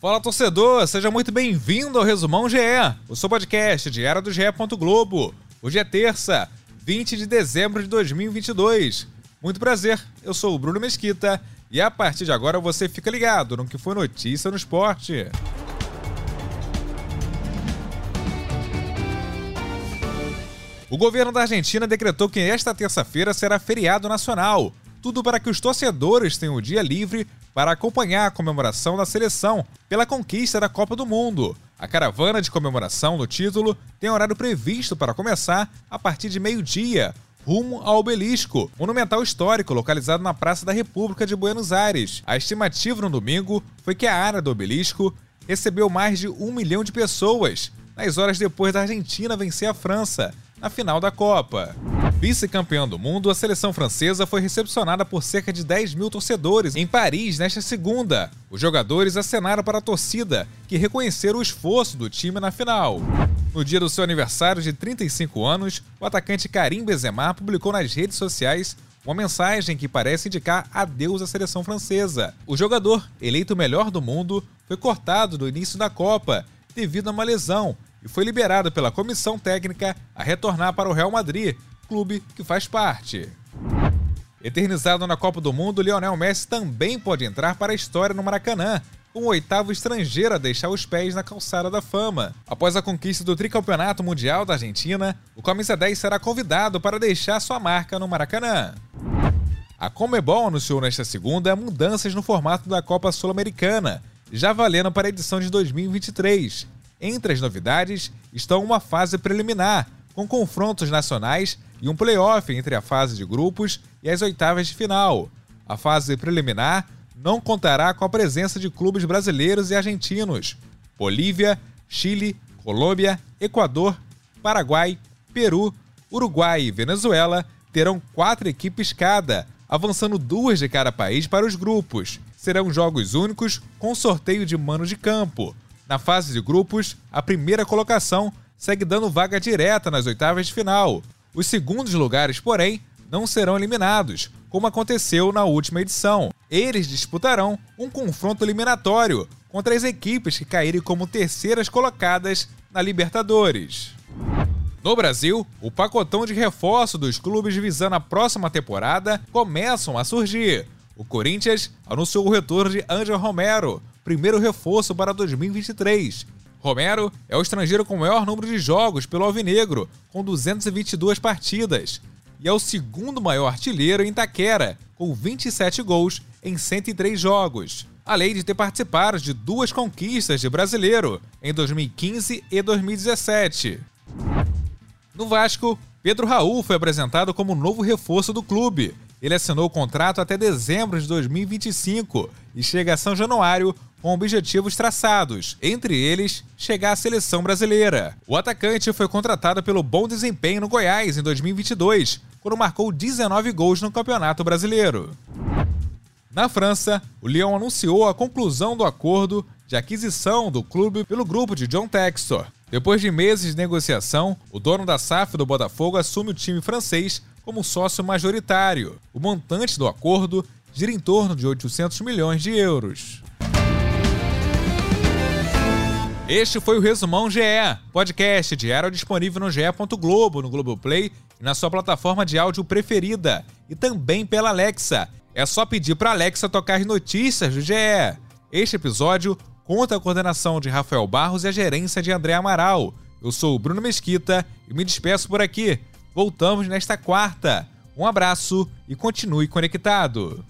Fala torcedor, seja muito bem-vindo ao Resumão GE, o seu podcast diário do GE. Globo. Hoje é terça, 20 de dezembro de 2022. Muito prazer, eu sou o Bruno Mesquita e a partir de agora você fica ligado no que foi notícia no esporte. O governo da Argentina decretou que esta terça-feira será feriado nacional, tudo para que os torcedores tenham o dia livre para acompanhar a comemoração da seleção pela conquista da Copa do Mundo. A caravana de comemoração do título tem horário previsto para começar a partir de meio-dia, rumo ao Obelisco, monumental histórico localizado na Praça da República de Buenos Aires. A estimativa no domingo foi que a área do Obelisco recebeu mais de um milhão de pessoas, nas horas depois da Argentina vencer a França na final da Copa. Vice-campeã do mundo, a seleção francesa foi recepcionada por cerca de 10 mil torcedores em Paris nesta segunda. Os jogadores acenaram para a torcida, que reconheceram o esforço do time na final. No dia do seu aniversário de 35 anos, o atacante Karim Benzema publicou nas redes sociais uma mensagem que parece indicar adeus à seleção francesa. O jogador, eleito melhor do mundo, foi cortado do início da Copa devido a uma lesão e foi liberado pela comissão técnica a retornar para o Real Madrid, clube que faz parte. Eternizado na Copa do Mundo, Lionel Messi também pode entrar para a história no Maracanã, o oitavo estrangeiro a deixar os pés na calçada da fama. Após a conquista do tricampeonato mundial da Argentina, o camisa 10 será convidado para deixar sua marca no Maracanã. A Comebol anunciou nesta segunda mudanças no formato da Copa Sul-Americana, já valendo para a edição de 2023. Entre as novidades estão uma fase preliminar, com confrontos nacionais e um playoff entre a fase de grupos e as oitavas de final. A fase preliminar não contará com a presença de clubes brasileiros e argentinos. Bolívia, Chile, Colômbia, Equador, Paraguai, Peru, Uruguai e Venezuela terão quatro equipes cada, avançando duas de cada país para os grupos. Serão jogos únicos com sorteio de mano de campo. Na fase de grupos, a primeira colocação segue dando vaga direta nas oitavas de final. Os segundos lugares, porém, não serão eliminados, como aconteceu na última edição. Eles disputarão um confronto eliminatório contra as equipes que caírem como terceiras colocadas na Libertadores. No Brasil, o pacotão de reforço dos clubes visando a próxima temporada começam a surgir. O Corinthians anunciou o retorno de Angel Romero, primeiro reforço para 2023. Romero é o estrangeiro com o maior número de jogos pelo Alvinegro, com 222 partidas, e é o segundo maior artilheiro em Taquera, com 27 gols em 103 jogos, além de ter participado de duas conquistas de brasileiro em 2015 e 2017. No Vasco, Pedro Raul foi apresentado como novo reforço do clube. Ele assinou o contrato até dezembro de 2025 e chega a São Januário com objetivos traçados, entre eles chegar à seleção brasileira. O atacante foi contratado pelo bom desempenho no Goiás em 2022, quando marcou 19 gols no Campeonato Brasileiro. Na França, o Lyon anunciou a conclusão do acordo de aquisição do clube pelo grupo de John Textor. Depois de meses de negociação, o dono da SAF do Botafogo assume o time francês como sócio majoritário. O montante do acordo gira em torno de 800 milhões de euros. Este foi o Resumão GE, podcast diário disponível no ge.globo, no Globoplay e na sua plataforma de áudio preferida, e também pela Alexa. É só pedir para Alexa tocar as notícias do GE. Este episódio conta a coordenação de Rafael Barros e a gerência de André Amaral. Eu sou o Bruno Mesquita e me despeço por aqui. Voltamos nesta quarta. Um abraço e continue conectado.